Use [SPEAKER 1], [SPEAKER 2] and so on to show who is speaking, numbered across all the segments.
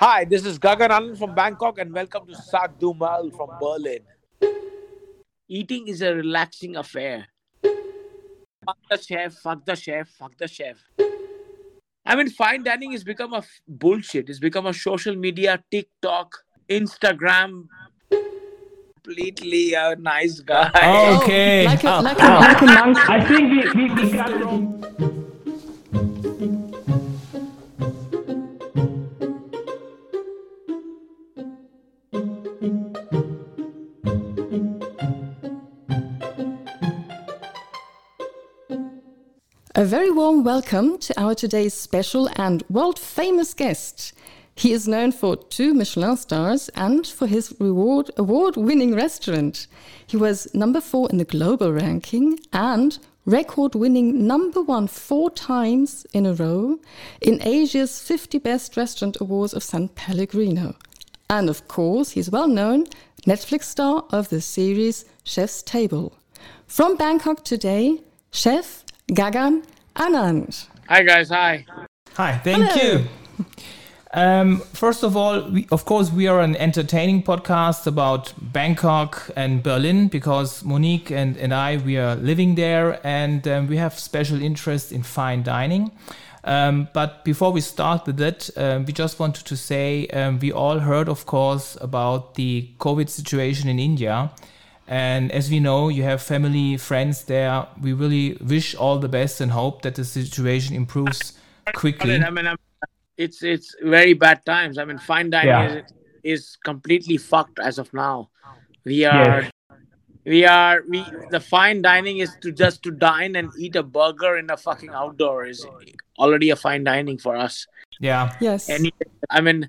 [SPEAKER 1] Hi, this is Gagan Anand from Bangkok, and welcome to Saag Dumal from Berlin. Eating is a relaxing affair. Fuck the chef, fuck the chef, fuck the chef. I mean, fine dining has become a f- bullshit. It's become a social media, TikTok, Instagram. Completely a nice guy.
[SPEAKER 2] Okay.
[SPEAKER 3] Like a,
[SPEAKER 2] Oh.
[SPEAKER 3] like a, like a ah. monk.
[SPEAKER 4] I think we, we, we got wrong.
[SPEAKER 3] A very warm welcome to our today's special and world famous guest. He is known for two Michelin stars and for his reward award winning restaurant. He was number four in the global ranking and record winning number one four times in a row in Asia's 50 Best Restaurant Awards of San Pellegrino. And of course, he's well known Netflix star of the series Chef's Table. From Bangkok today, Chef Gagan Anand.
[SPEAKER 1] Hi, guys. Hi.
[SPEAKER 2] Hi, thank
[SPEAKER 3] Hello.
[SPEAKER 2] you. Um, first of all, we, of course, we are an entertaining podcast about Bangkok and Berlin because Monique and, and I, we are living there and um, we have special interest in fine dining. Um, but before we start with that, um, we just wanted to say um, we all heard, of course, about the COVID situation in India. And as we know, you have family, friends there. We really wish all the best and hope that the situation improves quickly.
[SPEAKER 1] I mean, I'm, it's it's very bad times. I mean, fine dining
[SPEAKER 4] Yeah.
[SPEAKER 1] is, is completely fucked as of now. We are, we are, we. The fine dining is to just to dine and eat a burger in a fucking outdoor is already a fine dining for us.
[SPEAKER 2] Yeah.
[SPEAKER 3] Yes.
[SPEAKER 1] And I mean,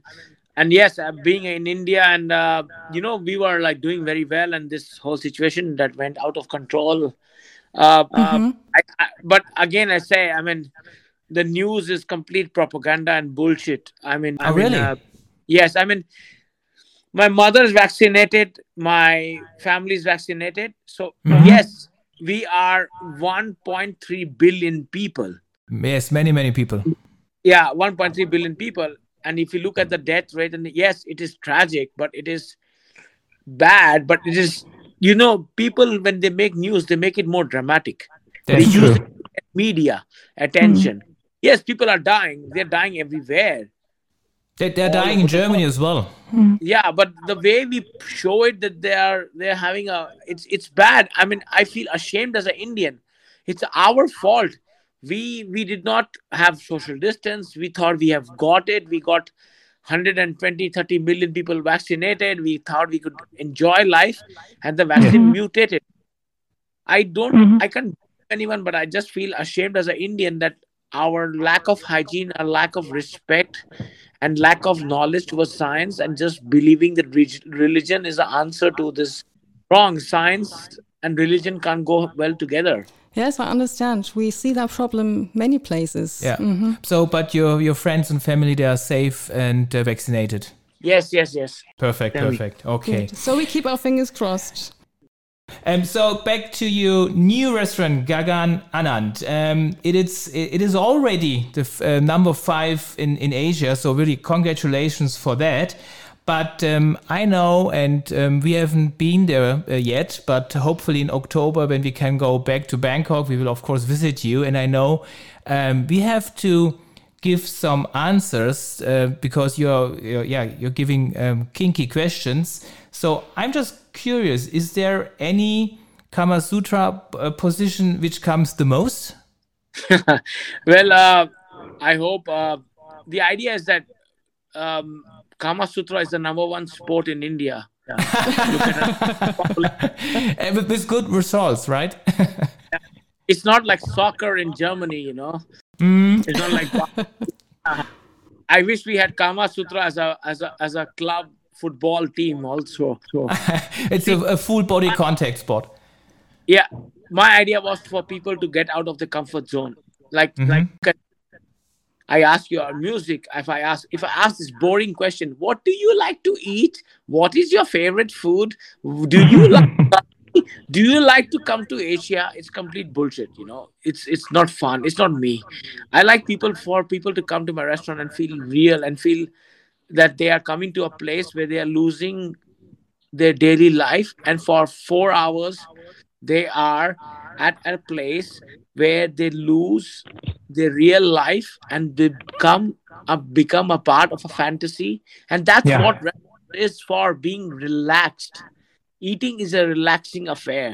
[SPEAKER 1] and yes, uh, being in India and uh, you know we were like doing very well, and this whole situation that went out of control. Uh, uh,
[SPEAKER 3] Mhm.
[SPEAKER 1] I, I, but again, I say, I mean, the news is complete propaganda and bullshit. I mean, I
[SPEAKER 2] Oh,
[SPEAKER 1] mean,
[SPEAKER 2] really?
[SPEAKER 1] uh, yes, I mean, my mother is vaccinated, my family is vaccinated, so
[SPEAKER 2] Mhm.
[SPEAKER 1] yes, we are 1.3 billion people.
[SPEAKER 2] Yes, many, many people.
[SPEAKER 1] Yeah, 1.3 billion people, and if you look at the death rate, and yes, it is tragic, but it is bad, but it is. You know, people when they make news, they make it more dramatic.
[SPEAKER 2] That's
[SPEAKER 1] they
[SPEAKER 2] true.
[SPEAKER 1] use it to get media attention. Hmm. Yes, people are dying. They're dying everywhere.
[SPEAKER 2] They, they're
[SPEAKER 1] all
[SPEAKER 2] dying in
[SPEAKER 1] over the
[SPEAKER 2] Germany as well. Hmm.
[SPEAKER 1] Yeah, but the way we show it that they are they're having a it's it's bad. I mean, I feel ashamed as an Indian. It's our fault. We we did not have social distance. We thought we have got it. We got 120 30 million people vaccinated. We thought we could enjoy life and the vaccine mutated. I don't
[SPEAKER 4] Mhm.
[SPEAKER 1] I can't blame anyone, but I just feel ashamed as an Indian that our lack of hygiene, our lack of respect, and lack of knowledge towards science, and just believing that religion is the answer to this wrong. Science and religion can't go well together.
[SPEAKER 3] Yes, I understand. We see that problem many places.
[SPEAKER 2] Yeah.
[SPEAKER 3] Mhm.
[SPEAKER 2] So, but your your friends and family they are safe and uh, vaccinated.
[SPEAKER 1] Yes, yes, yes.
[SPEAKER 2] Perfect,
[SPEAKER 1] Very
[SPEAKER 2] perfect. Okay.
[SPEAKER 3] Good. So we keep our fingers crossed.
[SPEAKER 2] Um, so back to your new restaurant, Gagan Anand. Um, it is it is already the f- uh, number five in in Asia. So really, congratulations for that. But um, I know, and um, we haven't been there uh, yet. But hopefully in October, when we can go back to Bangkok, we will of course visit you. And I know um, we have to give some answers uh, because you're, you're yeah you're giving um, kinky questions. So I'm just curious: is there any Kama Sutra uh, position which comes the most?
[SPEAKER 1] well, uh, I hope uh, the idea is that um, Kama Sutra is the number one sport in India.
[SPEAKER 2] And with, with good results, right?
[SPEAKER 1] It's not like soccer in Germany, you know.
[SPEAKER 2] Mm.
[SPEAKER 1] It's not like. I wish we had Kama Sutra as a as a as a club football team also. So
[SPEAKER 2] it's a, a full body contact sport.
[SPEAKER 1] yeah, my idea was for people to get out of the comfort zone. Like like I ask your music. If I ask if I ask this boring question, what do you like to eat? What is your favorite food? Do you like do you like to come to Asia? It's complete bullshit, you know. It's it's not fun. It's not me. I like people for people to come to my restaurant and feel real and feel that they are coming to a place where they are losing their daily life and for four hours they are at a place where they lose their real life and they become a, become a part of a fantasy and that's
[SPEAKER 2] Yeah.
[SPEAKER 1] what restaurant is for being relaxed eating is a relaxing affair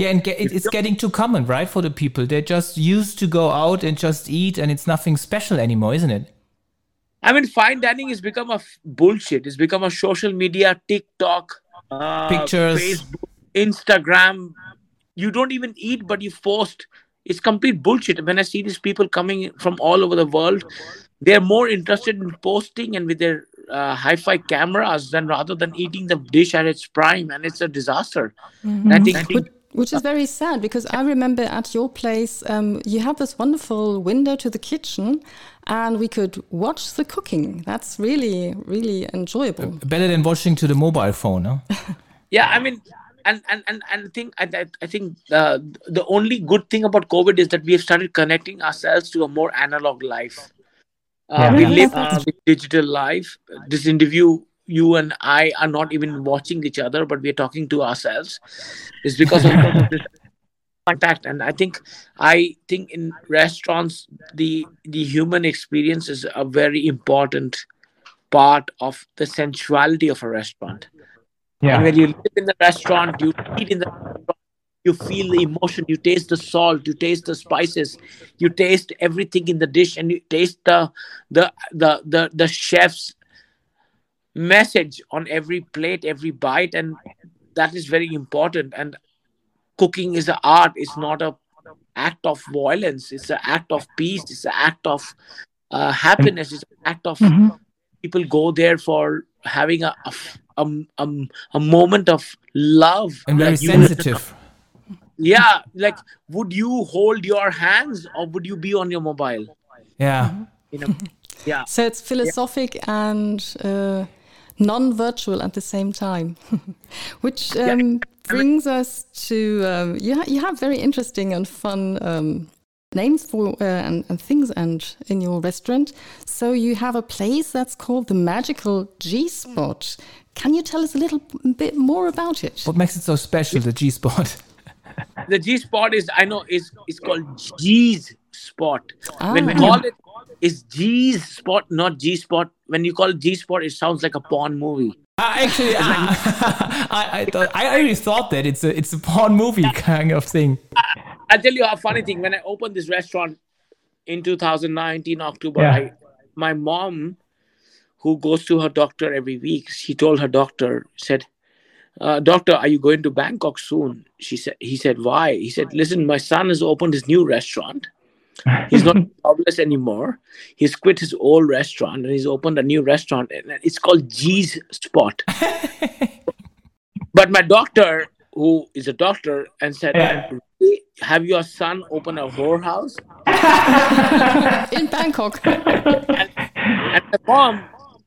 [SPEAKER 2] Yeah, and get, it, it's getting too common, right, for the people. They're just used to go out and just eat, and it's nothing special anymore, isn't it?
[SPEAKER 1] I mean, fine dining has become a f- bullshit. It's become a social media, TikTok, uh,
[SPEAKER 2] Pictures.
[SPEAKER 1] Facebook, Instagram. You don't even eat, but you post. It's complete bullshit. When I see these people coming from all over the world, they're more interested in posting and with their uh, hi-fi cameras than rather than eating the dish at its prime, and it's a disaster. And I think, I think
[SPEAKER 3] Which, which is very sad because I remember at your place um, you had this wonderful window to the kitchen and we could watch the cooking. That's really, really enjoyable.
[SPEAKER 2] Better than watching to the mobile phone, no?
[SPEAKER 1] yeah i mean and and and, and i think i, I- I think uh, the only good thing about covid is that we have started connecting ourselves to a more analog life. Uh,
[SPEAKER 4] Yeah.
[SPEAKER 1] we live uh, with digital life. This interview you and i are not even watching each other but we are talking to ourselves. It's because of, because of this contact and i think i think in restaurants the the human experience is a very important part of the sensuality of a restaurant and when you live in the restaurant, you eat in the restaurant, you feel the emotion, you taste the salt, you taste the spices, you taste everything in the dish, and you taste the the the the, the chef's message on every plate, every bite, and that is very important. And cooking is an art, it's not a act of violence, it's an act of peace, it's an act of uh, happiness, it's an act of
[SPEAKER 4] Mhm.
[SPEAKER 1] people go there for having a a, a, a, a moment of love
[SPEAKER 2] And very
[SPEAKER 1] Like you-
[SPEAKER 2] sensitive.
[SPEAKER 1] yeah like would you hold your hands or would you be on your mobile
[SPEAKER 2] Yeah.
[SPEAKER 1] you know yeah
[SPEAKER 3] So it's philosophic and uh, non-virtual at the same time, which um, brings us to um, you. Ha- you have very interesting and fun um, names for uh, and, and things and in your restaurant. So you have a place that's called the Magical G Spot. Can you tell us a little bit more about it?
[SPEAKER 2] What makes it so special, the G spot?
[SPEAKER 1] the g spot is i know is is called g's spot when we
[SPEAKER 3] Ah.
[SPEAKER 1] call it is g's spot not g spot when you call it g spot it sounds like a porn movie
[SPEAKER 2] Uh, actually, I, I, I, thought, I already thought that it's a it's a porn movie kind of thing.
[SPEAKER 1] I'll tell you a funny thing. When I opened this restaurant in 2019 October,
[SPEAKER 4] Yeah.
[SPEAKER 1] I, my mom, who goes to her doctor every week, she told her doctor, said, uh, "Doctor, are you going to Bangkok soon?" She said. He said, "Why?" He said, "Listen, my son has opened his new restaurant. He's not jobless anymore. He's quit his old restaurant and he's opened a new restaurant, and it's called G's Spot." but my doctor, who is a doctor, and said,
[SPEAKER 4] Yeah.
[SPEAKER 1] "Really? "Have your son open a whorehouse?"
[SPEAKER 3] In Bangkok.
[SPEAKER 1] And the mom,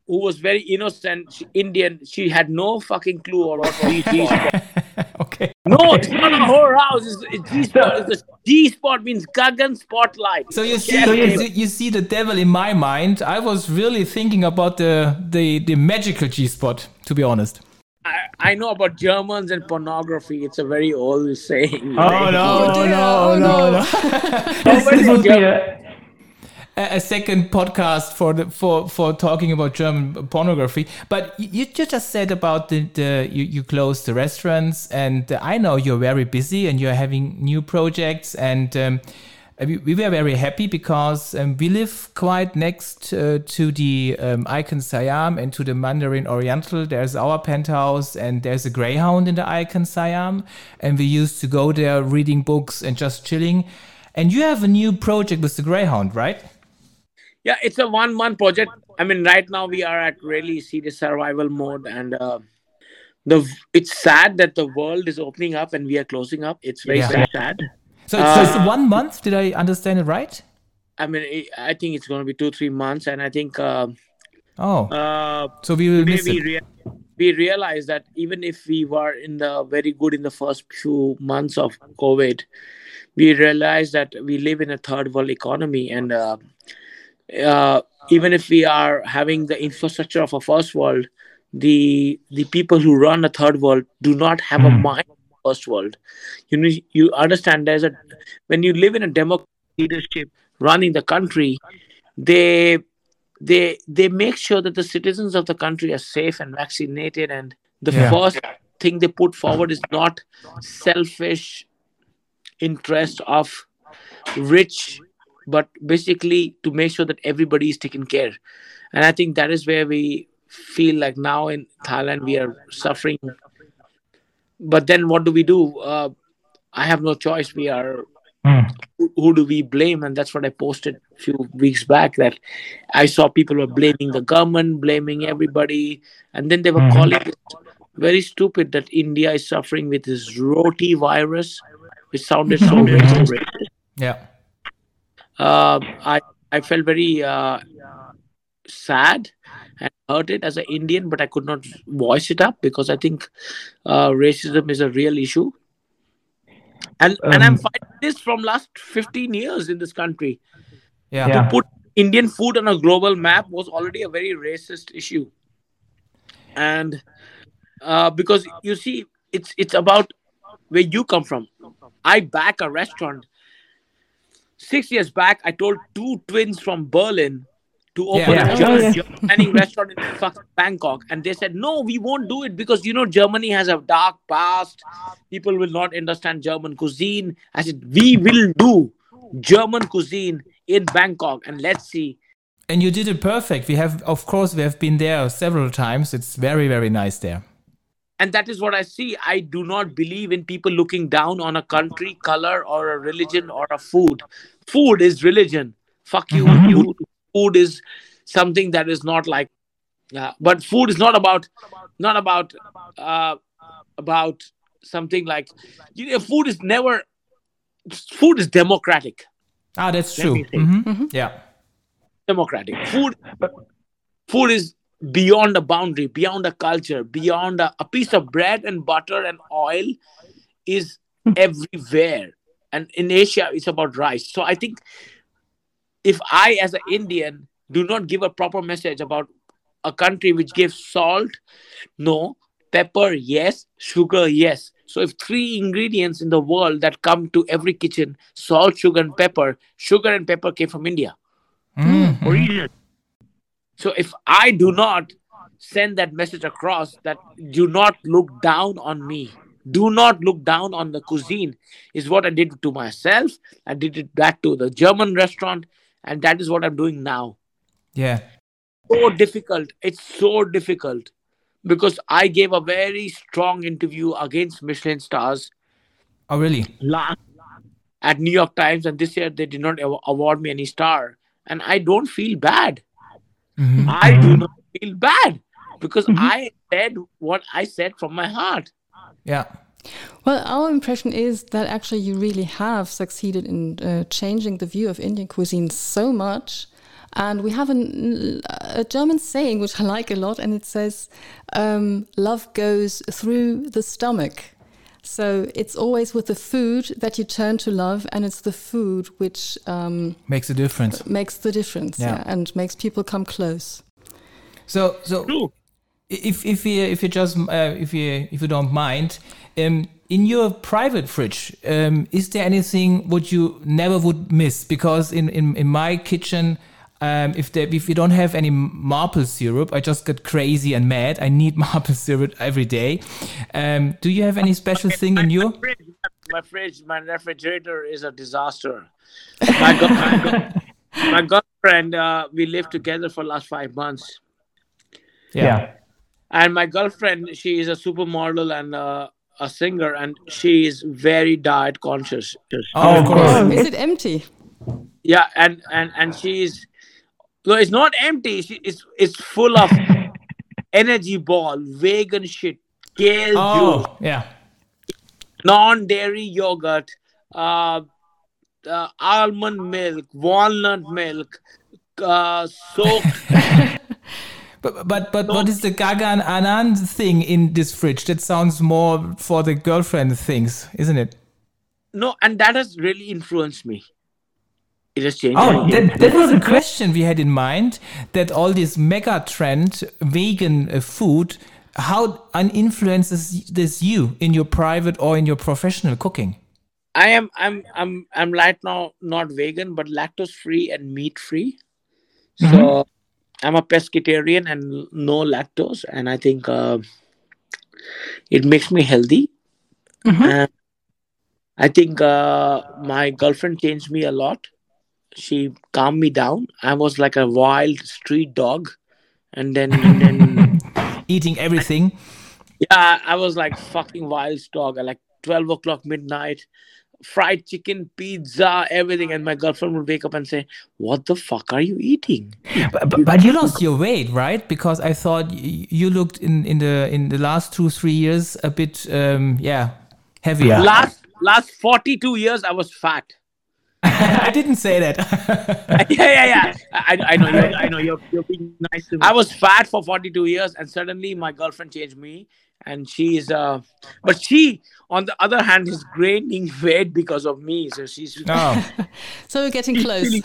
[SPEAKER 1] who was very innocent, she, Indian, she had no fucking clue about G spot.
[SPEAKER 2] okay.
[SPEAKER 1] No, it's not a whorehouse. It's, it's G spot. It's the G spot means Gagan spotlight.
[SPEAKER 2] So you see,
[SPEAKER 4] So
[SPEAKER 2] you,
[SPEAKER 4] you-
[SPEAKER 2] see- you see the devil in my mind. I was really thinking about the the, the magical G spot, to be honest.
[SPEAKER 1] I, I know about Germans and pornography. It's a very old saying.
[SPEAKER 4] Oh, no.
[SPEAKER 3] Oh,
[SPEAKER 2] no,
[SPEAKER 3] Oh,
[SPEAKER 2] no,
[SPEAKER 3] no.
[SPEAKER 2] no.
[SPEAKER 4] This, this would be a,
[SPEAKER 2] a a second podcast for the for for talking about German pornography. But you, you just said about the, the you, you closed the restaurants, and uh, I know you're very busy and you're having new projects, and um, we, we were very happy because um, we live quite next uh, to the um, Icon Siam and to the Mandarin Oriental. There's our penthouse, and there's a Greyhound in the Icon Siam, and we used to go there reading books and just chilling. And you have a new project with the Greyhound, right?
[SPEAKER 1] Yeah, it's a one month project. I mean, right now we are at really serious survival mode, and uh, the it's sad that the world is opening up and we are closing up. It's very
[SPEAKER 2] Yeah.
[SPEAKER 1] sad.
[SPEAKER 2] So, so it's
[SPEAKER 1] Uh,
[SPEAKER 2] one month. Did I understand it right?
[SPEAKER 1] I mean, I think it's going to be two three months, and I think uh,
[SPEAKER 2] Oh,
[SPEAKER 1] uh,
[SPEAKER 2] so we will
[SPEAKER 1] we
[SPEAKER 2] miss
[SPEAKER 1] we,
[SPEAKER 2] it.
[SPEAKER 1] rea- we realize that even if we were in the very good in the first few months of COVID, we realize that we live in a third world economy, and uh, uh, even if we are having the infrastructure of a first world, the the people who run a third world do not have a mind for first world. You know, you understand there's a when you live in a democratic leadership running the country, they they they make sure that the citizens of the country are safe and vaccinated and the
[SPEAKER 2] Yeah.
[SPEAKER 1] first thing they put forward is not selfish interest of rich but basically to make sure that everybody is taken care and i think that is where we feel like now in thailand we are suffering but then what do we do uh, i have no choice we are
[SPEAKER 4] Mm.
[SPEAKER 1] who, who do we blame and that's what i posted a few weeks back that i saw people were blaming the government blaming everybody and then they were
[SPEAKER 4] Mhm.
[SPEAKER 1] calling it very stupid that india is suffering with this roti virus which sounded so
[SPEAKER 4] Mhm.
[SPEAKER 1] racist
[SPEAKER 2] Yeah.
[SPEAKER 1] uh, I I felt very uh, sad and hurted as an Indian, but I could not voice it up because I think uh, racism is a real issue. And and I'm
[SPEAKER 4] Um,
[SPEAKER 1] fighting this from last 15 years in this country.
[SPEAKER 2] Yeah.
[SPEAKER 4] Yeah.
[SPEAKER 1] To put Indian food on a global map was already a very racist issue. And uh, because you see, it's it's about where you come from. I back a restaurant. Six years back, I told two twins from Berlin to open
[SPEAKER 2] Yeah.
[SPEAKER 1] a German,
[SPEAKER 4] Oh, yeah.
[SPEAKER 1] German restaurant in Bangkok, and they said, "No, we won't do it because you know Germany has a dark past. People will not understand German cuisine." I said, "We will do German cuisine in Bangkok, and let's see."
[SPEAKER 2] And you did it perfect. We have, of course, we have been there several times. It's very, very nice there.
[SPEAKER 1] and that is what I see. I do not believe in people looking down on a country, color, or a religion or a food. Food is religion. Fuck you.
[SPEAKER 4] Mhm.
[SPEAKER 1] you food is something that is not like. Uh, but food is not about, not about, uh, about something like. You know, food is never. Food is democratic.
[SPEAKER 2] Ah, that's
[SPEAKER 1] Let
[SPEAKER 2] true.
[SPEAKER 1] me think.
[SPEAKER 2] Mhm. Yeah.
[SPEAKER 1] democratic. Food, food is beyond a boundary, beyond a culture, beyond a, a piece of bread and butter and oil is everywhere. And in Asia, it's about rice. So I think if I, as an Indian, do not give a proper message about a country which gives salt, no, pepper, yes, sugar, yes. So if three ingredients in the world that come to every kitchen, salt, sugar, and pepper, sugar and pepper came from India.
[SPEAKER 2] Mhm.
[SPEAKER 1] origin. So if I do not send that message across that do not look down on me, do not look down on the cuisine, is what I did to myself. I did it back to the German restaurant, and that is what I'm doing now.
[SPEAKER 2] Yeah.
[SPEAKER 1] So difficult. It's so difficult because I gave a very strong interview against Michelin stars
[SPEAKER 2] Oh, really?
[SPEAKER 1] last at New York Times, and this year they did not award me any star, and I don't feel bad.
[SPEAKER 2] Mhm.
[SPEAKER 1] I do not feel bad because
[SPEAKER 2] Mm-hmm.
[SPEAKER 1] I said what I said from my heart.
[SPEAKER 2] Yeah.
[SPEAKER 3] Well, our impression is that actually you really have succeeded in uh, changing the view of Indian cuisine so much. And we have an, a German saying which I like a lot, and it says, um, Love goes through the stomach. So it's always with the food that you turn to love, and it's the food which um,
[SPEAKER 2] Makes a difference.
[SPEAKER 3] makes the difference
[SPEAKER 2] Yeah.
[SPEAKER 3] yeah, and makes people come close.
[SPEAKER 2] So, so
[SPEAKER 1] True.
[SPEAKER 2] If if you if you just uh, if you if you don't mind, um, in your private fridge, um, is there anything what you never would miss? Because in in, in my kitchen. Um, if there, if you don't have any maple syrup, I just get crazy and mad. I need maple syrup every day. Um, do you have any special thing in your?
[SPEAKER 1] fridge, my fridge, my refrigerator is a disaster. My, girl, my, girl- my girlfriend, uh, we lived together for last five months,
[SPEAKER 4] Yeah.
[SPEAKER 1] And my girlfriend, she is a supermodel and uh, a singer, and she is very diet conscious.
[SPEAKER 2] Oh, of course.
[SPEAKER 4] course.
[SPEAKER 3] Is it empty?
[SPEAKER 1] Yeah, and and and she's no, it's not empty. She, it's it's full of energy ball, vegan shit, kale juice,
[SPEAKER 2] Oh, yeah.
[SPEAKER 1] non-dairy yogurt, uh, uh, almond milk, walnut milk, uh, soaked.
[SPEAKER 2] But but but what is the Gagan Anand thing in this fridge? That sounds more for the girlfriend things, isn't it?
[SPEAKER 1] no, and that has really influenced me. It has changed.
[SPEAKER 2] Oh, that, that was a question we had in mind that all this mega trend vegan uh, food, how influences this you in your private or in your professional cooking?
[SPEAKER 1] I am I'm I'm I'm right now not vegan but lactose free and meat free. So mm-hmm. I'm a pescatarian and no lactose, and I think uh, it makes me healthy. Mm-hmm. And I think uh, my girlfriend changed me a lot. She calmed me down. I was like a wild street dog, and then, and then
[SPEAKER 2] eating everything.
[SPEAKER 1] Yeah, I was like fucking wild dog. At like twelve o'clock midnight, fried chicken, pizza, everything. And my girlfriend would wake up and say, "What the fuck are you eating?"
[SPEAKER 2] But, but, but you lost your weight, right? Because I thought you looked in in the in the last two three years a bit, um, yeah, heavier.
[SPEAKER 1] Last last 42 years I was fat.
[SPEAKER 2] I didn't say that.
[SPEAKER 1] yeah, yeah, yeah. I, I know. You're, I know. You're, you're being nice to me. I was fat for 42 years, and suddenly my girlfriend changed me, and she's. Uh, but she, on the other hand, is gaining weight because of me. So she's.
[SPEAKER 2] No.
[SPEAKER 3] so we're getting close.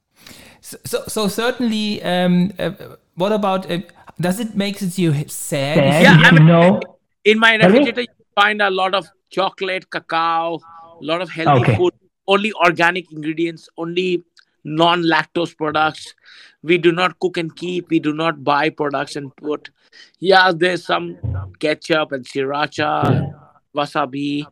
[SPEAKER 2] so, so, so, certainly. Um, uh, what about? Uh, does it make you sad? sad?
[SPEAKER 1] Yeah, I mean, no. In my refrigerator, you find a lot of chocolate, cacao, a lot of healthy okay. food, only organic ingredients, only non lactose products. We do not cook and keep, we do not buy products and put. Yeah, there's some ketchup and sriracha, wasabi,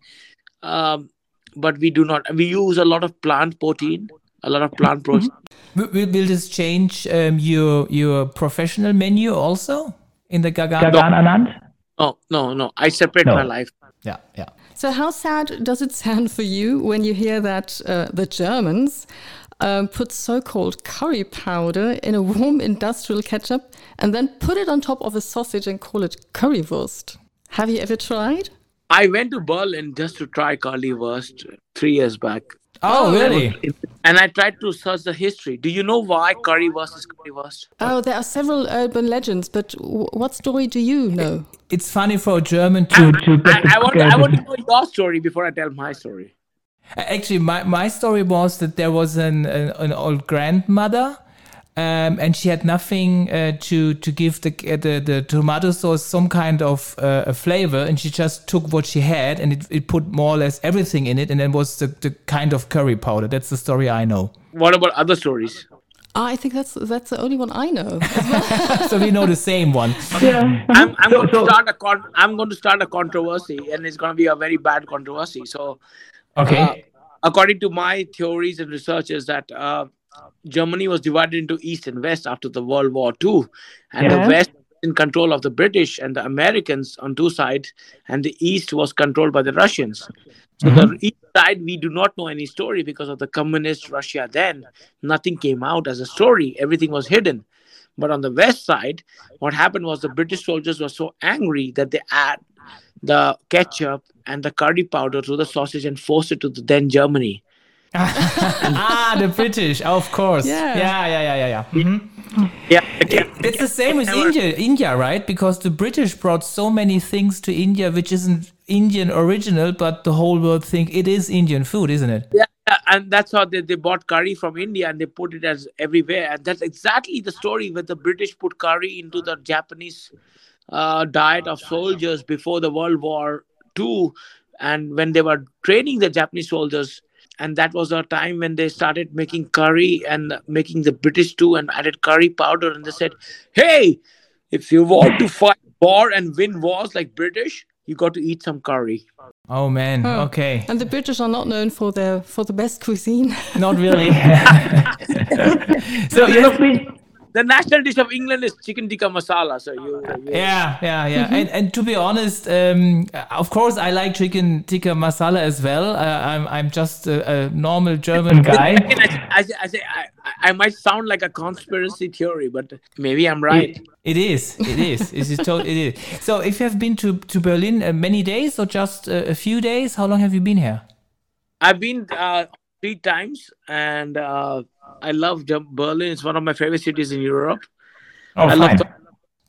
[SPEAKER 1] um, but we do not. We use a lot of plant protein, a lot of plant protein.
[SPEAKER 2] Will, will this change um, your your professional menu also in the Gagan?
[SPEAKER 4] Gagan Anand?
[SPEAKER 1] No, no, no. I separate no. my life.
[SPEAKER 2] Yeah, yeah.
[SPEAKER 3] So, how sad does it sound for you when you hear that uh, the Germans um, put so called curry powder in a warm industrial ketchup and then put it on top of a sausage and call it currywurst? Have you ever tried?
[SPEAKER 1] I went to Berlin just to try currywurst three years back.
[SPEAKER 2] Oh, really?
[SPEAKER 1] And I tried to search the history. Do you know why currywurst is currywurst?
[SPEAKER 3] Oh, there are several urban legends, but what story do you know?
[SPEAKER 2] It's funny for a German to. to
[SPEAKER 1] I, I, I, want, I want to know your story before I tell my story.
[SPEAKER 2] Actually, my, my story was that there was an, an, an old grandmother um, and she had nothing uh, to to give the, uh, the the tomato sauce some kind of uh, a flavor, and she just took what she had and it, it put more or less everything in it, and then was the, the kind of curry powder. That's the story I know.
[SPEAKER 1] What about other stories?
[SPEAKER 3] I think that's that's the only one I know.
[SPEAKER 2] so we know the same one.
[SPEAKER 1] Yeah. I'm, I'm going to start a con- I'm going to start a controversy, and it's going to be a very bad controversy. So,
[SPEAKER 2] okay. Uh,
[SPEAKER 1] according to my theories and research, is that uh, Germany was divided into East and West after the World War II, and yeah. the West in control of the British and the Americans on two sides, and the East was controlled by the Russians. So mm-hmm. the East side, we do not know any story because of the communist Russia. Then nothing came out as a story; everything was hidden. But on the West side, what happened was the British soldiers were so angry that they the ketchup and the curry powder to the sausage and forced it to the then Germany.
[SPEAKER 2] ah, the British, of course. Yeah, yeah, yeah, yeah, yeah. Mm-hmm.
[SPEAKER 1] Yeah,
[SPEAKER 2] it, it's the same with India, India, right? Because the British brought so many things to India which isn't Indian original, but the whole world think it is Indian food, isn't it?
[SPEAKER 1] Yeah, and that's how they, they bought curry from India and they put it as everywhere. And that's exactly the story where the British put curry into the Japanese uh, diet of soldiers before the World War II. And when they were training the Japanese soldiers, and that was a time when they started making curry and making the British too and added curry powder. And they said, hey, if you want to fight war and win wars like British, you got to eat some curry.
[SPEAKER 2] Oh man, huh. okay.
[SPEAKER 3] And the British are not known for their for the best cuisine.
[SPEAKER 2] Not really.
[SPEAKER 1] so you know, the national dish of England is chicken tikka masala. So you,
[SPEAKER 2] you yeah, yeah, yeah. Mm-hmm. And, and to be honest, um, of course, I like chicken tikka masala as well. Uh, I'm I'm just a, a normal German guy.
[SPEAKER 1] I, I, I, I, I might sound like a conspiracy theory, but maybe I'm right.
[SPEAKER 2] It, it is. It is. it is. To- it is. So, if you have been to to Berlin uh, many days or just uh, a few days, how long have you been here?
[SPEAKER 1] I've been uh, three times, and uh, I love Berlin. It's one of my favorite cities in Europe.
[SPEAKER 2] Oh, I
[SPEAKER 1] fine.
[SPEAKER 2] love
[SPEAKER 1] the,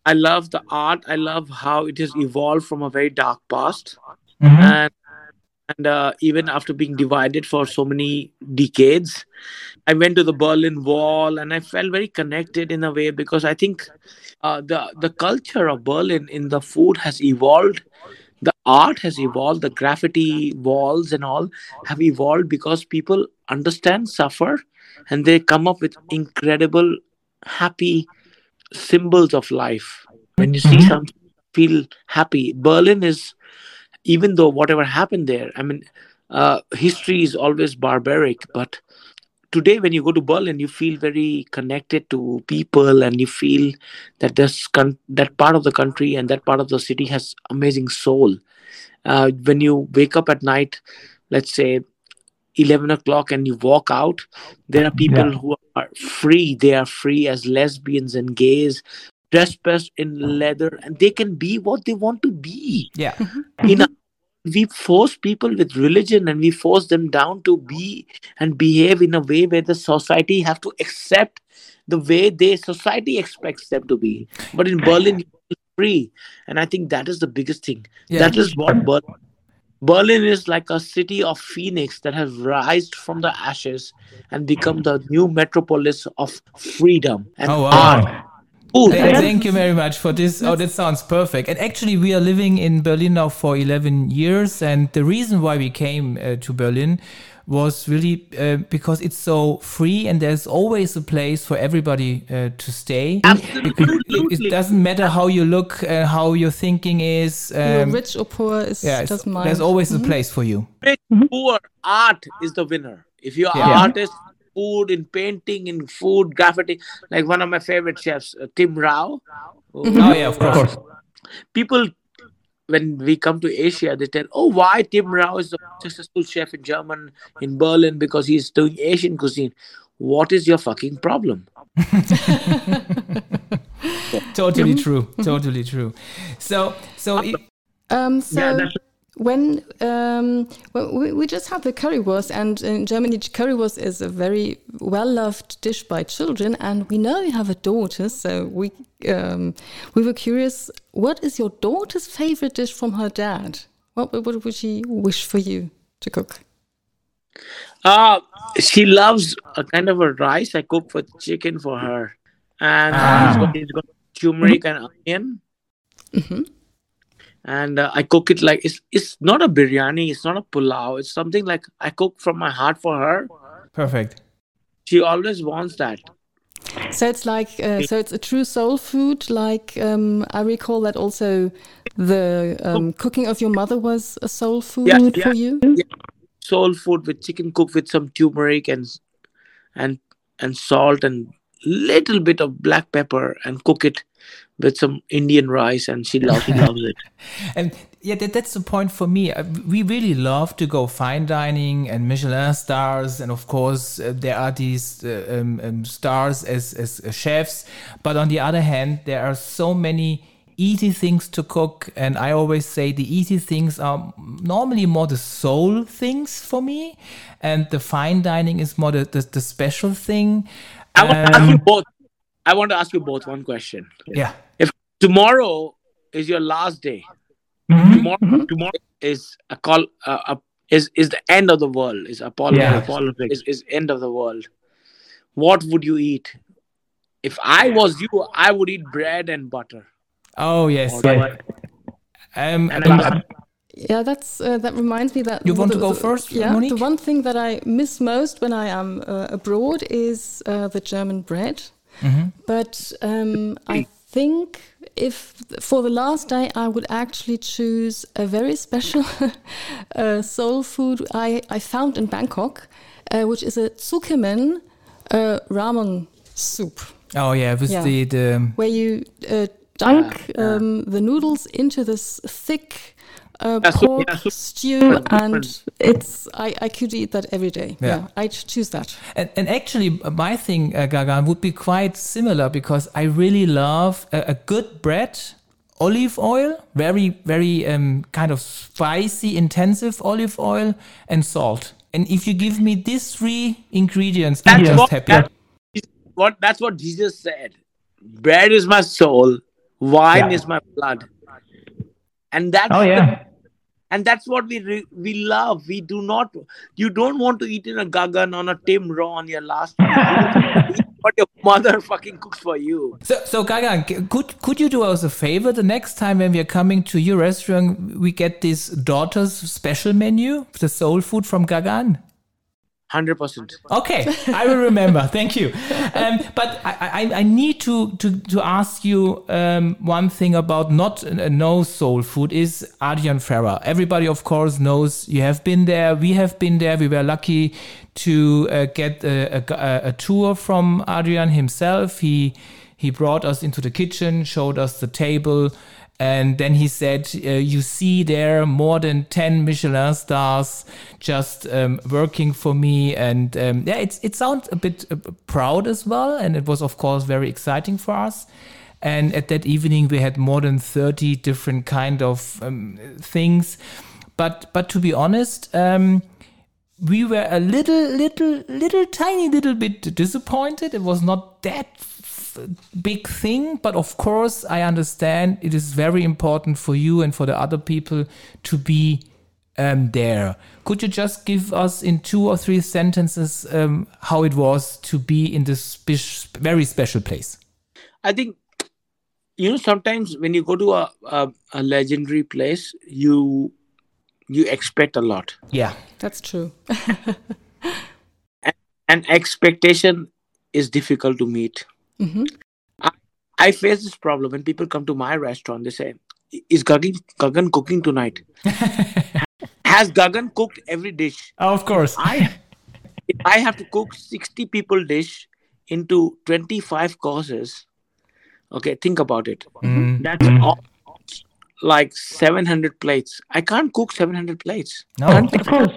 [SPEAKER 1] I love the art. I love how it has evolved from a very dark past,
[SPEAKER 2] mm-hmm.
[SPEAKER 1] and and uh, even after being divided for so many decades i went to the berlin wall and i felt very connected in a way because i think uh, the the culture of berlin in the food has evolved the art has evolved the graffiti walls and all have evolved because people understand suffer and they come up with incredible happy symbols of life. When you see
[SPEAKER 4] Mhm.
[SPEAKER 1] something feel happy. Berlin is even though whatever happened there i mean uh, history is always barbaric but today when you go to berlin you feel very connected to people and you feel that this con- that part of the country and that part of the city has amazing soul. Uh, when you wake up at night let's say 11 o'clock and you walk out there are people
[SPEAKER 4] Yeah.
[SPEAKER 1] who are free. They are free as lesbians and gays dressed in leather and they can be what they want to be. Mm-hmm.
[SPEAKER 2] Yeah.
[SPEAKER 1] in a, we force people with religion and we force them down to be and behave in a way where the society have to accept the way they society expects them to be. But in berlin you're free. And i think that is the biggest thing.
[SPEAKER 2] Yeah.
[SPEAKER 1] that is what berlin Berlin is like a city of phoenix that has risen from the ashes and become the new metropolis of freedom and
[SPEAKER 2] Oh, wow.
[SPEAKER 1] art. Food.
[SPEAKER 2] Th- Thank you very much for this. Oh, that sounds perfect. And actually, we are living in Berlin now for 11 years. And the reason why we came uh, to Berlin was really uh, because it's so free and there's always a place for everybody uh, to stay. It,
[SPEAKER 1] Absolutely.
[SPEAKER 2] it doesn't matter how you look, uh, how your thinking is. Um,
[SPEAKER 3] rich or poor is
[SPEAKER 2] yeah, it's-
[SPEAKER 3] doesn't mind.
[SPEAKER 2] there's always a place for you.
[SPEAKER 1] rich, poor, art is the winner. If you're
[SPEAKER 2] Yeah.
[SPEAKER 1] artist, food, in painting, in food, graffiti, like one of my favorite chefs, uh, Tim Raue. who-
[SPEAKER 2] Oh, yeah, of
[SPEAKER 4] Of
[SPEAKER 2] course.
[SPEAKER 4] course.
[SPEAKER 1] People, when we come to Asia, they tell, oh, why Tim Raue is the successful chef in German, in Berlin, because he's doing Asian cuisine. What is your fucking problem?
[SPEAKER 2] Totally true. Totally true. So, so i-
[SPEAKER 3] Um, so
[SPEAKER 1] Yeah, that's-
[SPEAKER 3] when um, well, we, we just had the currywurst, and in Germany, currywurst is a very well loved dish by children. And we know you have a daughter, so we um, we were curious. What is your daughter's favorite dish from her dad? What, what would she wish for you to cook?
[SPEAKER 1] Uh, she loves a kind of a rice I cook with chicken for her. And
[SPEAKER 2] Ah.
[SPEAKER 1] it's got, it's got turmeric and onion.
[SPEAKER 3] hmm
[SPEAKER 1] And uh, I cook it like it's, it's not a biryani, it's not a pulao. It's something like I cook from my heart for her.
[SPEAKER 2] perfect.
[SPEAKER 1] She always wants that.
[SPEAKER 3] So it's like uh, so it's a true soul food. Like um, I recall that also the um, cooking of your mother was a soul food
[SPEAKER 1] Yeah, yeah.
[SPEAKER 3] for you.
[SPEAKER 1] Soul food with chicken cooked with some turmeric and and and salt and little bit of black pepper and cook it with some Indian rice and she loves, loves it.
[SPEAKER 2] And yeah, that, that's the point for me. Uh, We really love to go fine dining and Michelin stars, and of course uh, there are these uh, um, um, stars as as uh, chefs. But on the other hand, there are so many easy things to cook, and I always say the easy things are normally more the soul things for me, and the fine dining is more the the, the special thing.
[SPEAKER 1] I want to ask
[SPEAKER 2] Um,
[SPEAKER 1] you both. I want to ask you both one question.
[SPEAKER 2] yeah.
[SPEAKER 1] If tomorrow is your last day,
[SPEAKER 4] Mhm.
[SPEAKER 1] tomorrow tomorrow is a call uh, a, is is the end of the world. Is Apollo
[SPEAKER 4] Yeah.
[SPEAKER 1] Apollo is, is end of the world. What would you eat? If I was you, I would eat bread and butter.
[SPEAKER 2] Oh yes.
[SPEAKER 1] Or
[SPEAKER 4] Right.
[SPEAKER 2] Um,
[SPEAKER 1] And
[SPEAKER 2] um,
[SPEAKER 1] I-
[SPEAKER 3] Yeah, that's uh, that reminds me that
[SPEAKER 2] You want to
[SPEAKER 3] the-
[SPEAKER 2] go
[SPEAKER 3] the-
[SPEAKER 2] first,
[SPEAKER 3] Yeah,
[SPEAKER 2] Monique?
[SPEAKER 3] the one thing that I miss most when I am uh, abroad is uh, the German bread.
[SPEAKER 2] mhm.
[SPEAKER 3] But um, I think if for the last day I would actually choose a very special uh, soul food I, I found in Bangkok, uh, which is a tsukemen uh, ramen soup,
[SPEAKER 2] Oh yeah, with
[SPEAKER 3] Yeah.
[SPEAKER 2] the the
[SPEAKER 3] where you uh, dunk um, the noodles into this thick. Uh,
[SPEAKER 1] Yeah, soup-
[SPEAKER 3] pork
[SPEAKER 1] yeah, soup.
[SPEAKER 3] stew and it's I, I could eat that every day
[SPEAKER 2] Yeah.
[SPEAKER 3] yeah, I'd choose that
[SPEAKER 2] And, and actually, uh, my thing, uh, Gagan, would be quite similar because I really love a, a good bread, olive oil, very, very um, kind of spicy, intensive olive oil, and salt. And if you give me these three ingredients, I'm
[SPEAKER 1] That's
[SPEAKER 2] just
[SPEAKER 1] what,
[SPEAKER 2] happy.
[SPEAKER 1] that- what that's what Jesus said. Bread is my soul, wine
[SPEAKER 4] Yeah.
[SPEAKER 1] is my blood. And that's
[SPEAKER 4] Oh
[SPEAKER 1] the
[SPEAKER 4] yeah.
[SPEAKER 1] And that's what we re- we love. We do not. You don't want to eat in a gagan on a Tim Raue on your last. meal. what your mother fucking cooks for you.
[SPEAKER 2] So, so Gagan, could could you do us a favor? The next time when we are coming to your restaurant, we get this daughter's special menu, the soul food from Gagan.
[SPEAKER 1] Hundred percent.
[SPEAKER 2] Okay, I will remember. Thank you. Um, but I, I, I need to, to, to ask you um, one thing about not uh, no soul food is Adrian Ferrer. Everybody, of course, knows you have been there. We have been there. We were lucky to uh, get a, a, a tour from Adrian himself. He he brought us into the kitchen, showed us the table, and then he said, uh, You see there more than 10 Michelin stars just um, working for me. And um, yeah, it's, it sounds a bit uh, proud as well. And it was, of course, very exciting for us. And at that evening, we had more than 30 different kind of um, things. But, but to be honest, um, we were a little, little, little, tiny little bit disappointed. It was not that big thing, but of course, I understand it is very important for you and for the other people to be um, there. Could you just give us in two or three sentences um, how it was to be in this spe- very special place?
[SPEAKER 1] I think you know sometimes when you go to a, a, a legendary place, you you expect a lot,
[SPEAKER 2] Yeah.
[SPEAKER 3] That's true.
[SPEAKER 1] and expectation is difficult to meet.
[SPEAKER 3] Hmm
[SPEAKER 1] I face this problem when people come to my restaurant. They say, "Is Gagan, Gagan cooking tonight? Has Gagan cooked every dish?
[SPEAKER 2] of course.
[SPEAKER 1] I if I have to cook sixty people dish into twenty five courses. Okay, think about it.
[SPEAKER 2] Mm,
[SPEAKER 1] That's all, like seven hundred plates. I can't cook seven hundred plates.
[SPEAKER 2] no,
[SPEAKER 4] Of course.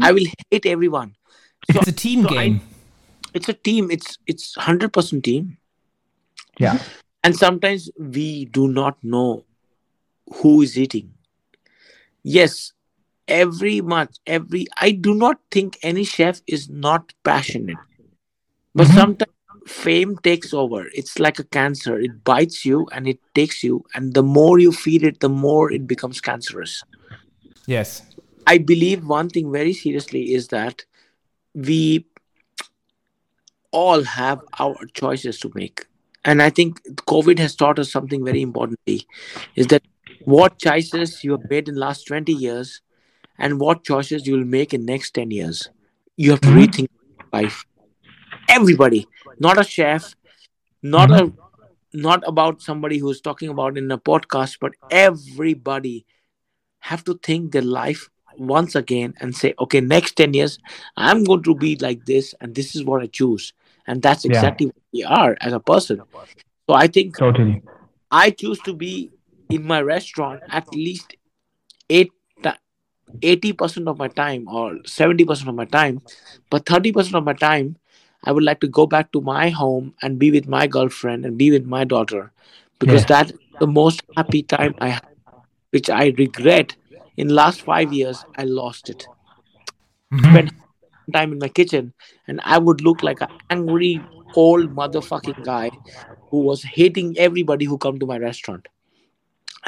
[SPEAKER 1] I will hate everyone. So
[SPEAKER 2] it's a team
[SPEAKER 1] so I-
[SPEAKER 2] game.
[SPEAKER 1] It's a team. It's it's hundred percent team.
[SPEAKER 4] Yeah.
[SPEAKER 1] and sometimes we do not know who is eating yes every much every i do not think any chef is not passionate but
[SPEAKER 2] Mhm.
[SPEAKER 1] sometimes fame takes over it's like a cancer it bites you and it takes you and the more you feed it the more it becomes cancerous
[SPEAKER 2] yes.
[SPEAKER 1] I believe one thing very seriously is that we all have our choices to make. And I think COVID has taught us something very importantly is that what choices you have made in the last 20 years and what choices you will make in next 10 years. You have to
[SPEAKER 4] Mhm.
[SPEAKER 1] rethink life. Everybody, not a chef, not a not about somebody who's talking about in a podcast, but everybody have to think their life once again and say, okay, next 10 years, I'm going to be like this, and this is what I choose. And that's
[SPEAKER 4] Yeah.
[SPEAKER 1] exactly what we are as a person. So I think
[SPEAKER 4] Totally.
[SPEAKER 1] I choose to be in my restaurant at least eight, 80% of my time or 70% of my time. But 30% of my time, I would like to go back to my home and be with my girlfriend and be with my daughter because
[SPEAKER 4] Yeah.
[SPEAKER 1] that's the most happy time I have, which I regret. In last five years, I lost it.
[SPEAKER 2] Mhm.
[SPEAKER 1] Time in my kitchen, and I would look like an angry old motherfucking guy who was hating everybody who come to my restaurant.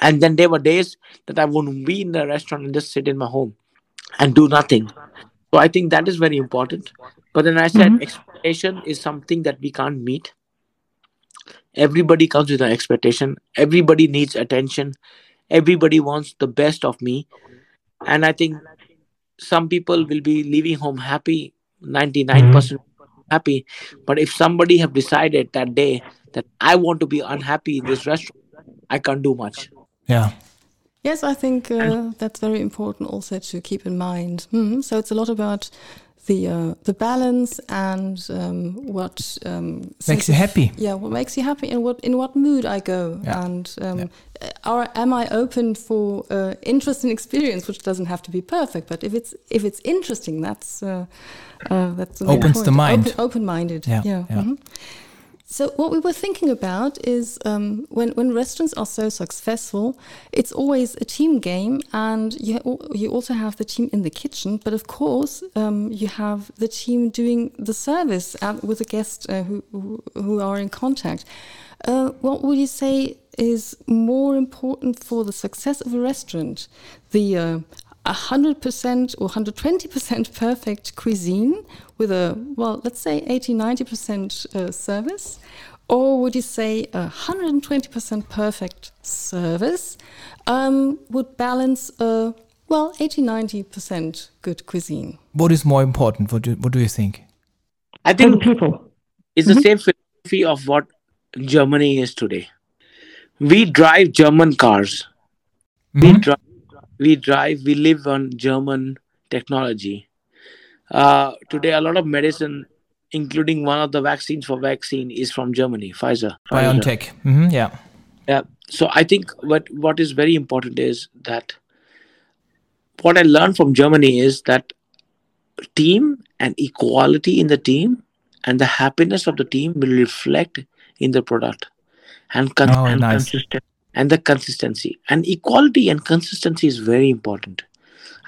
[SPEAKER 1] And then there were days that I wouldn't be in the restaurant and just sit in my home and do nothing. So I think that is very important. But then I said
[SPEAKER 4] Mhm.
[SPEAKER 1] expectation is something that we can't meet. Everybody comes with an expectation. Everybody needs attention. Everybody wants the best of me. And I think some people will be leaving home happy, 99% happy. But if somebody have decided that day that I want to be unhappy in this restaurant, I can't do much.
[SPEAKER 2] Yeah.
[SPEAKER 3] Yes, I think uh, that's very important also to keep in mind. Hmm. So it's a lot about the uh, the balance and um, what um,
[SPEAKER 2] Makes you happy.
[SPEAKER 3] Yeah, what makes you happy and what in what mood I go,
[SPEAKER 2] Yeah.
[SPEAKER 3] and um, or am I open for uh, interesting experience, which doesn't have to be perfect, but if it's if it's interesting, that's uh, uh, that's
[SPEAKER 2] Opens the mind.
[SPEAKER 3] Open, open-minded.
[SPEAKER 2] Yeah,
[SPEAKER 3] yeah.
[SPEAKER 2] yeah.
[SPEAKER 3] mhm. So what we were thinking about is um, when when restaurants are so successful, it's always a team game, and you you also have the team in the kitchen, but of course um, you have the team doing the service and with the guests uh, who, who who are in contact. Uh, what would you say is more important for the success of a restaurant? The uh, 100% or 120% perfect cuisine with a, well, let's say 80 90% uh, service? Or would you say a 120% perfect service um, would balance a, well, 80 90% good cuisine?
[SPEAKER 2] What is more important? What do, what do you think?
[SPEAKER 1] I think
[SPEAKER 4] people.
[SPEAKER 1] it's the same philosophy of what Germany is today. We drive German cars. We
[SPEAKER 2] Mhm.
[SPEAKER 1] drive, we drive, we live on German technology. Uh, today, a lot of medicine, including one of the vaccines for vaccine, is from Germany, Pfizer.
[SPEAKER 2] BioNTech. hmm yeah.
[SPEAKER 1] Yeah. So I think what what is very important is that what I learned from Germany is that team and equality in the team and the happiness of the team will reflect in the product and, con-
[SPEAKER 2] Oh,
[SPEAKER 1] and,
[SPEAKER 2] nice.
[SPEAKER 1] consistent, and the consistency. And equality and consistency is very important.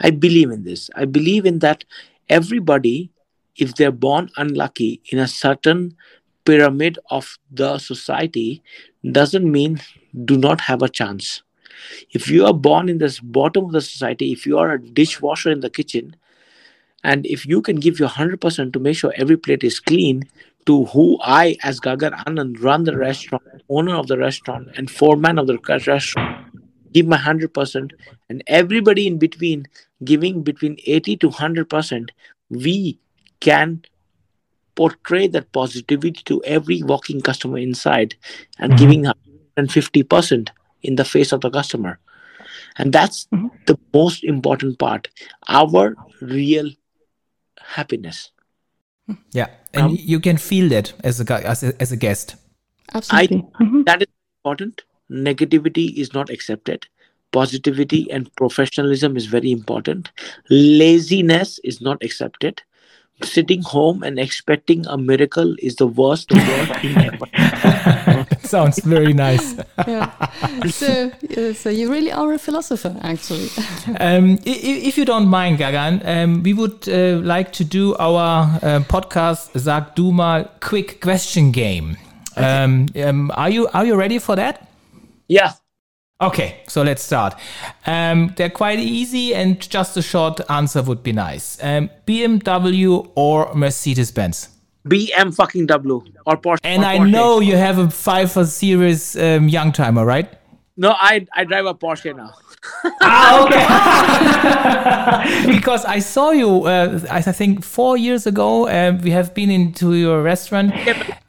[SPEAKER 1] I believe in this. I believe in that everybody if they're born unlucky in a certain pyramid of the society doesn't mean do not have a chance. If you are born in this bottom of the society if you are a dishwasher in the kitchen and if you can give your 100% to make sure every plate is clean to who i as Gaggan Anand run the restaurant owner of the restaurant and foreman of the restaurant give my 100% and everybody in between giving between 80 to 100% we can portray that positivity to every walking customer inside and
[SPEAKER 4] Mhm.
[SPEAKER 1] giving 150% in the face of the customer and that's
[SPEAKER 4] Mhm.
[SPEAKER 1] the most important part our real happiness
[SPEAKER 2] Yeah. And
[SPEAKER 1] Um,
[SPEAKER 2] you can feel that as a, as a, as a guest.
[SPEAKER 3] Absolutely.
[SPEAKER 4] Mhm.
[SPEAKER 1] that is important negativity is not accepted positivity and professionalism is very important laziness is not accepted sitting home and expecting a miracle is the worst the worst thing ever.
[SPEAKER 2] Sounds very nice.
[SPEAKER 3] yeah. So, uh, so you really are a philosopher, actually.
[SPEAKER 2] Um, i- i- if you don't mind, Gaggan, um, we would uh, like to do our uh, podcast Sag du mal quick question game. Um, um, are you are you ready for that?
[SPEAKER 1] yeah
[SPEAKER 2] Okay, so let's start. Um, they're quite easy, and just a short answer would be nice. Um, BMW or Mercedes Benz?
[SPEAKER 1] Bm fucking w or porsche
[SPEAKER 2] And
[SPEAKER 1] or
[SPEAKER 2] I
[SPEAKER 1] Porsche.
[SPEAKER 2] know you have a five for series um, young timer, right?
[SPEAKER 1] no i i drive a porsche now
[SPEAKER 2] Ah, okay. because I saw you, uh, I I think four years ago. Uh, we have been into your restaurant,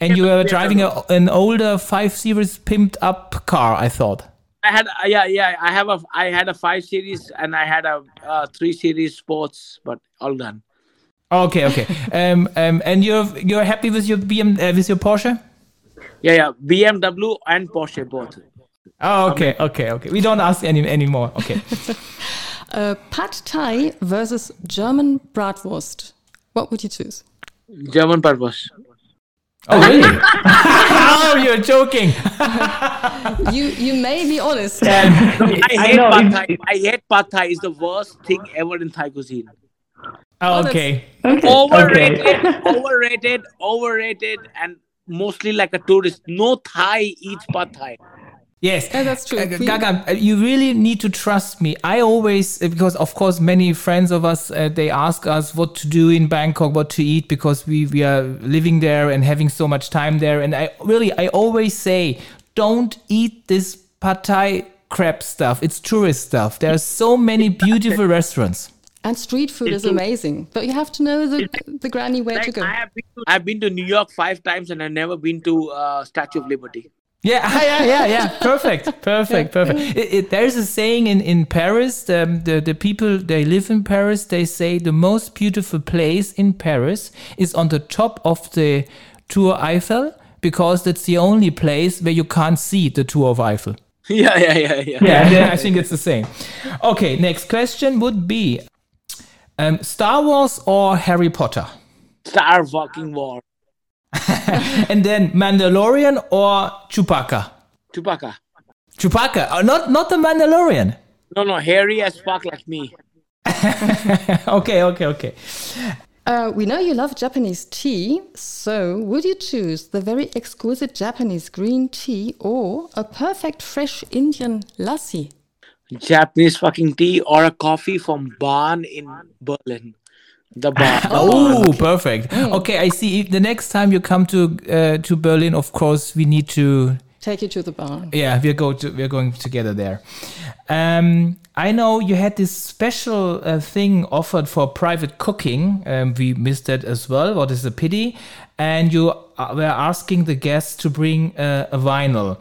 [SPEAKER 2] and you were driving a, an older five series pimped up car. I thought.
[SPEAKER 1] i had uh, yeah yeah i have a i had a five series and i had a uh, three series sports but all done
[SPEAKER 2] Okay, okay. um, um, and you're you're happy with your BM uh, with your Porsche?
[SPEAKER 1] yeah yeah bmw and porsche both
[SPEAKER 2] Oh, okay, okay, okay. We don't ask any anymore. Okay.
[SPEAKER 3] Uh, Pad Thai versus German Bratwurst. What would you choose?
[SPEAKER 1] german purpose
[SPEAKER 2] Oh, really? oh, you're joking.
[SPEAKER 3] You you may be honest.
[SPEAKER 1] I
[SPEAKER 4] I
[SPEAKER 1] hate
[SPEAKER 4] know,
[SPEAKER 1] pad thai. I hate pad thai. It's the worst thing ever in Thai cuisine.
[SPEAKER 2] Oh, okay.
[SPEAKER 4] Okay.
[SPEAKER 1] Overrated,
[SPEAKER 4] Okay.
[SPEAKER 1] overrated, overrated, and mostly like a tourist. No Thai eats pad thai.
[SPEAKER 2] Yes,
[SPEAKER 3] Yeah, that's true.
[SPEAKER 2] Uh, Gaga, uh, you really need to trust me. I always, uh, because of course, many friends of us uh, they ask us what to do in Bangkok, what to eat, because we we are living there and having so much time there. And I really, I always say, don't eat this pad thai crap stuff. It's tourist stuff. There are so many beautiful restaurants.
[SPEAKER 3] And street food is amazing, but you have to know the the granny where to go.
[SPEAKER 1] I have been to, I've been to New York five times and I've never been to uh, Statue of Liberty.
[SPEAKER 2] Yeah, yeah, yeah, yeah. Perfect, perfect, perfect. It, it, there's a saying in in Paris. The, the the people they live in Paris. They say the most beautiful place in Paris is on the top of the Tour Eiffel because that's the only place where you can't see the Tour of Eiffel.
[SPEAKER 1] yeah, yeah, yeah, yeah.
[SPEAKER 2] Yeah, yeah, I think it's the same. Okay, next question would be um, Star Wars or Harry Potter,
[SPEAKER 1] Star fucking war.
[SPEAKER 2] and then Mandalorian or Chewbacca.
[SPEAKER 1] Chewbacca.
[SPEAKER 2] Chewbacca, uh, not not the Mandalorian.
[SPEAKER 1] No, no, hairy as fuck like me.
[SPEAKER 2] okay, okay, okay.
[SPEAKER 3] Uh, we know you love Japanese tea, so would you choose the very exquisite Japanese green tea or a perfect fresh Indian lassi?
[SPEAKER 1] Japanese fucking tea or a coffee from Barn in Berlin. The Barn.
[SPEAKER 2] Oh, perfect. Okay, I see. The next time you come to uh, to Berlin, of course, we need to.
[SPEAKER 3] Take you to the barn.
[SPEAKER 2] Yeah, we're go to, we're going together there. Um, I know you had this special uh, thing offered for private cooking. Um, we missed that as well. What is a pity? And you uh, were asking the guests to bring uh, a vinyl.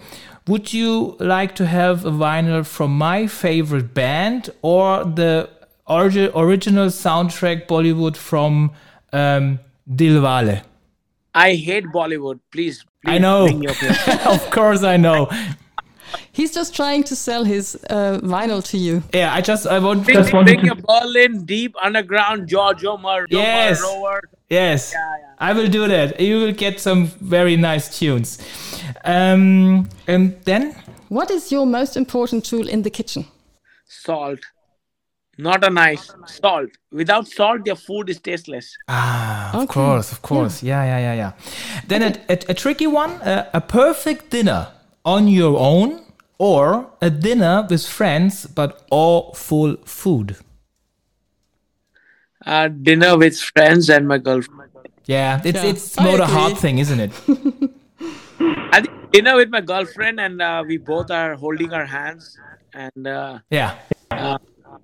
[SPEAKER 2] Would you like to have a vinyl from my favorite band or the orgi- original soundtrack Bollywood from um, Dilwale?
[SPEAKER 1] I hate Bollywood. Please, please
[SPEAKER 2] I know.
[SPEAKER 1] bring
[SPEAKER 2] of course, I know.
[SPEAKER 3] He's just trying to sell his uh, vinyl to you.
[SPEAKER 2] Yeah, I just I want
[SPEAKER 1] Bring,
[SPEAKER 2] just
[SPEAKER 1] bring
[SPEAKER 2] wanted to
[SPEAKER 1] your Berlin deep underground George Omar, Romer,
[SPEAKER 2] Yes.
[SPEAKER 1] Rover.
[SPEAKER 2] Yes,
[SPEAKER 1] Yeah, yeah.
[SPEAKER 2] I will do that. You will get some very nice tunes. Um, and then
[SPEAKER 3] What is your most important tool in the kitchen?
[SPEAKER 1] Salt. Not a nice salt. Without salt, your food is tasteless.
[SPEAKER 2] ah, of
[SPEAKER 3] Okay.
[SPEAKER 2] course, of course, yeah, yeah, yeah, yeah. yeah. Then a, a, a tricky one: uh, a perfect dinner on your own, or a dinner with friends but all full food.
[SPEAKER 1] Uh, dinner with friends and my girlfriend.
[SPEAKER 2] Yeah, it's
[SPEAKER 3] Yeah,
[SPEAKER 2] it's more a
[SPEAKER 3] agree.
[SPEAKER 2] hard thing, isn't it?
[SPEAKER 1] I think dinner with my girlfriend, and uh, we both are holding our hands, and uh,
[SPEAKER 2] yeah.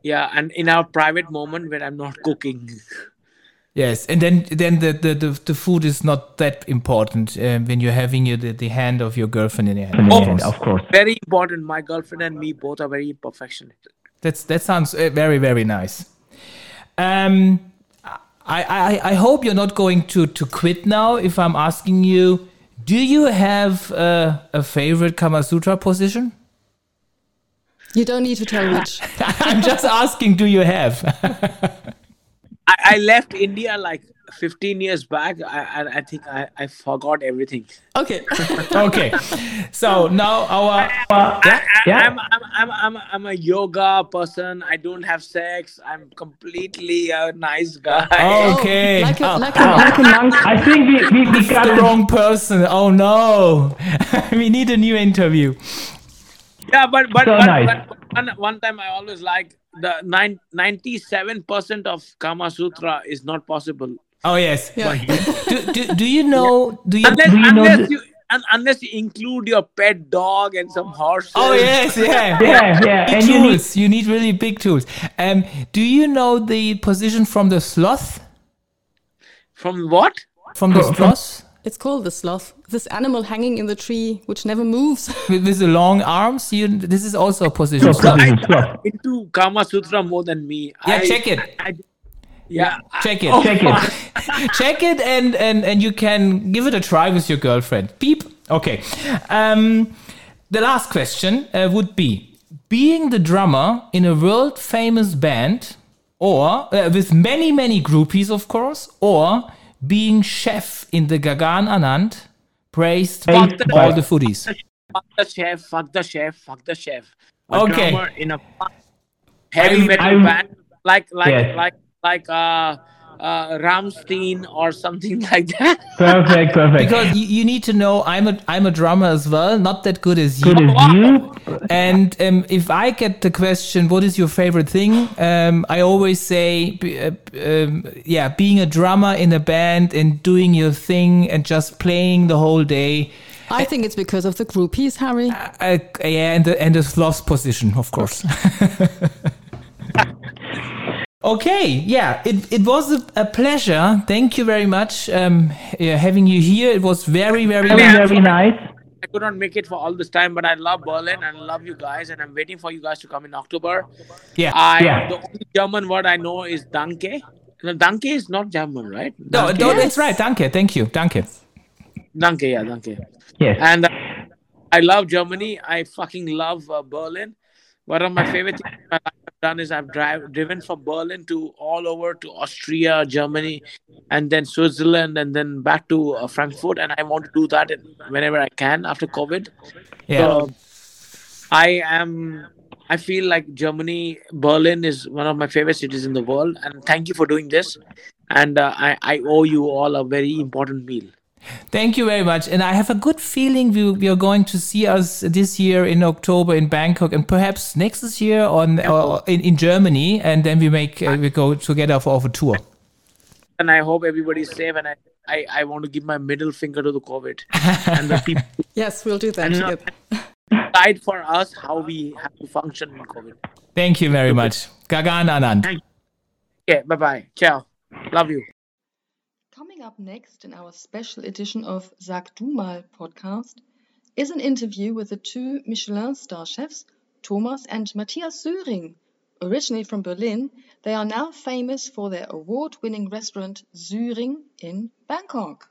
[SPEAKER 1] yeah, and in our private moment when I'm not cooking.
[SPEAKER 2] Yes, and then then the, the, the, the food is not that important um, when you're having your, the, the hand of your girlfriend in your hand.
[SPEAKER 1] Oh,
[SPEAKER 4] And of course.
[SPEAKER 1] Very important. My girlfriend and me both are very perfectionist.
[SPEAKER 2] That's that sounds uh, very very nice. Um, I, I I hope you're not going to to quit now. If I'm asking you, do you have uh, a favorite Kama Sutra position?
[SPEAKER 3] You don't need to tell which.
[SPEAKER 2] I'm just asking. Do you have?
[SPEAKER 1] I, I left India like 15 years back. I I, I think I, I forgot everything.
[SPEAKER 3] Okay.
[SPEAKER 2] okay, so now our uh,
[SPEAKER 1] I,
[SPEAKER 4] Yeah.
[SPEAKER 1] I'm, I'm, I'm, I'm, I'm a yoga person. I don't have sex. I'm completely a nice guy.
[SPEAKER 2] Oh, oh, okay.
[SPEAKER 3] Oh, like a,
[SPEAKER 2] Oh,
[SPEAKER 3] like a ah.
[SPEAKER 4] Like a monk, I think we, we, we got
[SPEAKER 2] the
[SPEAKER 4] it.
[SPEAKER 2] wrong person. Oh no, we need a new interview.
[SPEAKER 1] Yeah, but but,
[SPEAKER 4] So
[SPEAKER 1] but,
[SPEAKER 4] nice.
[SPEAKER 1] but one, one time I always like the nine, 97% of Kama Sutra is not possible.
[SPEAKER 2] Oh yes.
[SPEAKER 3] Yeah.
[SPEAKER 2] Do, do, do you know? Do you?
[SPEAKER 1] Unless,
[SPEAKER 4] Do you know
[SPEAKER 1] unless,
[SPEAKER 4] the-
[SPEAKER 1] you, un, unless you include your pet dog and some horses.
[SPEAKER 2] Oh yes, yeah.
[SPEAKER 4] Yeah, yeah.
[SPEAKER 2] Big
[SPEAKER 4] And you need,
[SPEAKER 2] tools. You need really big tools. Um, do you know the position from the sloth?
[SPEAKER 1] From what?
[SPEAKER 2] From the sloth
[SPEAKER 3] It's called the sloth. This animal hanging in the tree which never moves.
[SPEAKER 2] with, with the long arms. You. This is also a position.
[SPEAKER 4] Sloth. Position, sloth.
[SPEAKER 1] Into Kama Sutra more than me.
[SPEAKER 2] Yeah,
[SPEAKER 1] I-
[SPEAKER 2] check it.
[SPEAKER 1] I, yeah.
[SPEAKER 2] Check it.
[SPEAKER 4] check it.
[SPEAKER 2] check it and, and and you can give it a try with your girlfriend beep okay um the last question uh, would be being the drummer in a world famous band or uh, with many many groupies of course or being chef in the Gaggan Anand praised by
[SPEAKER 1] the-
[SPEAKER 2] all the foodies
[SPEAKER 1] Fuck the chef, fuck the chef, fuck the chef. A
[SPEAKER 2] Okay.
[SPEAKER 1] drummer in a heavy metal
[SPEAKER 4] I'm-
[SPEAKER 1] band like like
[SPEAKER 4] Yes.
[SPEAKER 1] like like uh uh Rammstein or something like that.
[SPEAKER 4] Perfect, perfect.
[SPEAKER 2] because you, you need to know i'm a i'm a drummer as well not that good as you
[SPEAKER 4] Good as you.
[SPEAKER 2] And um, if I get the question, what is your favorite thing? Um, I always say, uh, um, yeah, being a drummer in a band and doing your thing and just playing the whole day.
[SPEAKER 3] I think it's because of the groupies, Harry.
[SPEAKER 2] Uh, yeah, and the, and the sloth position, of course. okay, yeah, it, it was a, a pleasure. Thank you very much um, yeah, having you here. It was very, very
[SPEAKER 4] Very, very nice.
[SPEAKER 1] I could not make it for all this time, but I love Berlin and I love you guys, and I'm waiting for you guys to come in October.
[SPEAKER 2] Yeah.
[SPEAKER 1] I
[SPEAKER 4] Yeah.
[SPEAKER 1] the only German word I know is Danke. No, Danke is not German, right?
[SPEAKER 2] No,
[SPEAKER 1] Danke.
[SPEAKER 2] no, that's right. Danke. Thank you. Danke.
[SPEAKER 1] Danke, yeah, Danke.
[SPEAKER 4] Yes.
[SPEAKER 1] And uh, I love Germany. I fucking love uh, Berlin. One of my favorite things I've done is I've drive, driven from Berlin to all over to Austria, Germany, and then Switzerland, and then back to uh, Frankfurt. And I want to do that whenever I can after COVID.
[SPEAKER 2] Yeah.
[SPEAKER 1] So I am. I feel like Germany, Berlin is one of my favorite cities in the world, and thank you for doing this. and uh, I, I owe you all a very important meal.
[SPEAKER 2] Thank you very much. And I have a good feeling we, we are going to see us this year in October in Bangkok and perhaps next year on or in, in Germany. And then we make uh, we go together for, for a tour.
[SPEAKER 1] And I hope everybody's safe. And I, I, I want to give my middle finger to the COVID and the people
[SPEAKER 3] Yes, we'll do that
[SPEAKER 1] And, uh, guide for us how we have to function in COVID.
[SPEAKER 2] Thank you very much. Gaggan Anand.
[SPEAKER 1] Okay, bye bye. Ciao. Love you.
[SPEAKER 3] Up next in our special edition of Sag du mal podcast is an interview with the two Michelin star chefs, Thomas and Mathias Sühring. Originally from Berlin, they are now famous for their award winning restaurant Söring in Bangkok.